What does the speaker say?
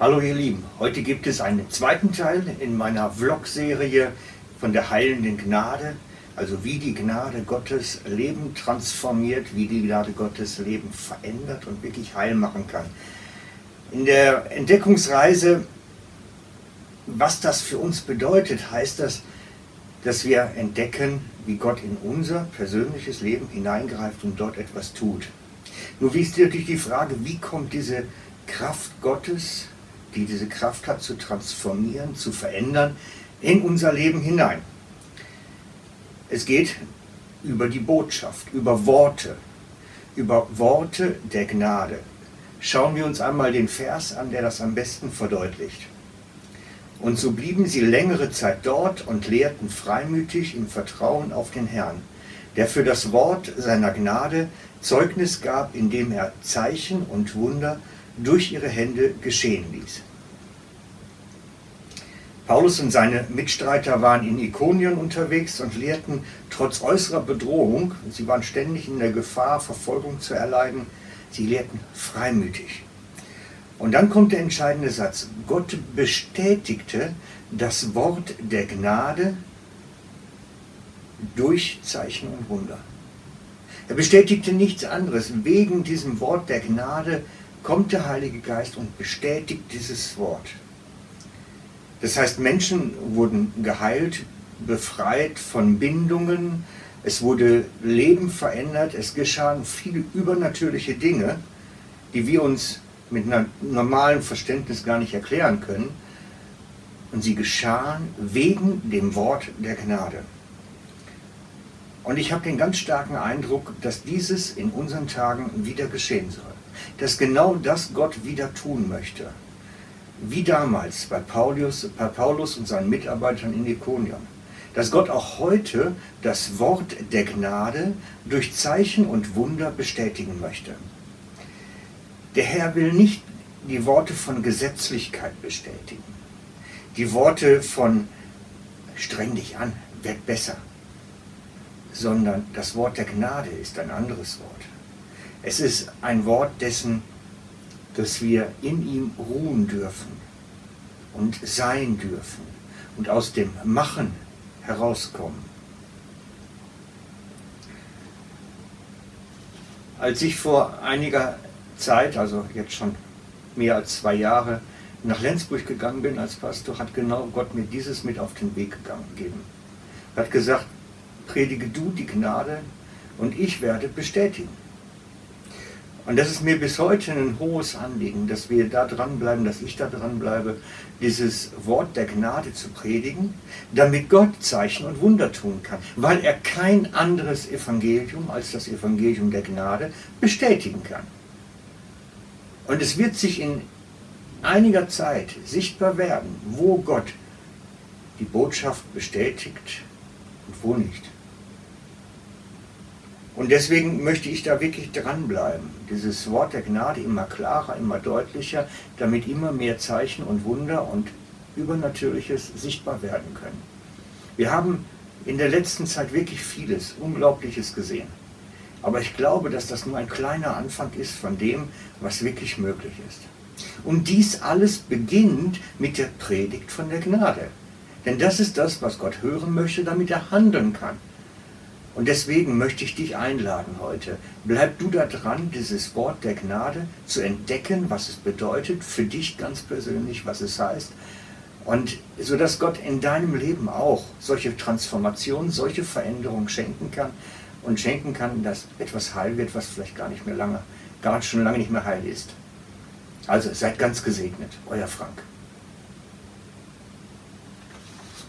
Hallo ihr Lieben, heute gibt es einen zweiten Teil in meiner Vlog-Serie von der heilenden Gnade, also wie die Gnade Gottes Leben transformiert, wie die Gnade Gottes Leben verändert und wirklich heil machen kann. In der Entdeckungsreise, was das für uns bedeutet, heißt das, dass wir entdecken, wie Gott in unser persönliches Leben hineingreift und dort etwas tut. Nur wie ist natürlich die Frage, wie kommt diese Kraft Gottes, die diese Kraft hat, zu transformieren, zu verändern, in unser Leben hinein? Es geht über die Botschaft, über Worte, über Worte der Gnade. Schauen wir uns einmal den Vers an, der das am besten verdeutlicht. Und so blieben sie längere Zeit dort und lehrten freimütig im Vertrauen auf den Herrn, der für das Wort seiner Gnade Zeugnis gab, indem er Zeichen und Wunder durch ihre Hände geschehen ließ. Paulus und seine Mitstreiter waren in Ikonien unterwegs und lehrten trotz äußerer Bedrohung, sie waren ständig in der Gefahr, Verfolgung zu erleiden, sie lehrten freimütig. Und dann kommt der entscheidende Satz. Gott bestätigte das Wort der Gnade durch Zeichen und Wunder. Er bestätigte nichts anderes. Wegen diesem Wort der Gnade kommt der Heilige Geist und bestätigt dieses Wort. Das heißt, Menschen wurden geheilt, befreit von Bindungen, es wurde Leben verändert, es geschahen viele übernatürliche Dinge, die wir uns mit einem normalen Verständnis gar nicht erklären können. Und sie geschahen wegen dem Wort der Gnade. Und ich habe den ganz starken Eindruck, dass dieses in unseren Tagen wieder geschehen soll. Dass genau das Gott wieder tun möchte. Wie damals bei Paulus, bei Paulus und seinen Mitarbeitern in Ikonion. Dass Gott auch heute das Wort der Gnade durch Zeichen und Wunder bestätigen möchte. Der Herr will nicht die Worte von Gesetzlichkeit bestätigen, die Worte von streng dich an, werd besser, sondern das Wort der Gnade ist ein anderes Wort. Es ist ein Wort dessen, dass wir in ihm ruhen dürfen und sein dürfen und aus dem Machen herauskommen. Als ich vor einiger Zeit, also jetzt schon mehr als zwei Jahre, nach Lenzburg gegangen bin als Pastor, hat genau Gott mir dieses mit auf den Weg gegeben. Er hat gesagt, predige du die Gnade und ich werde bestätigen. Und das ist mir bis heute ein hohes Anliegen, dass wir da dranbleiben, dass ich da dranbleibe, dieses Wort der Gnade zu predigen, damit Gott Zeichen und Wunder tun kann, weil er kein anderes Evangelium als das Evangelium der Gnade bestätigen kann. Und es wird sich in einiger Zeit sichtbar werden, wo Gott die Botschaft bestätigt und wo nicht. Und deswegen möchte ich da wirklich dranbleiben, dieses Wort der Gnade immer klarer, immer deutlicher, damit immer mehr Zeichen und Wunder und Übernatürliches sichtbar werden können. Wir haben in der letzten Zeit wirklich vieles, Unglaubliches gesehen. Aber ich glaube, dass das nur ein kleiner Anfang ist von dem, was wirklich möglich ist. Und dies alles beginnt mit der Predigt von der Gnade. Denn das ist das, was Gott hören möchte, damit er handeln kann. Und deswegen möchte ich dich einladen heute. Bleib du da dran, dieses Wort der Gnade zu entdecken, was es bedeutet, für dich ganz persönlich, was es heißt. Und so dass Gott in deinem Leben auch solche Transformationen, solche Veränderungen schenken kann und schenken kann, dass etwas heil wird, was vielleicht gar nicht mehr lange, gar schon lange nicht mehr heil ist. Also seid ganz gesegnet, euer Frank.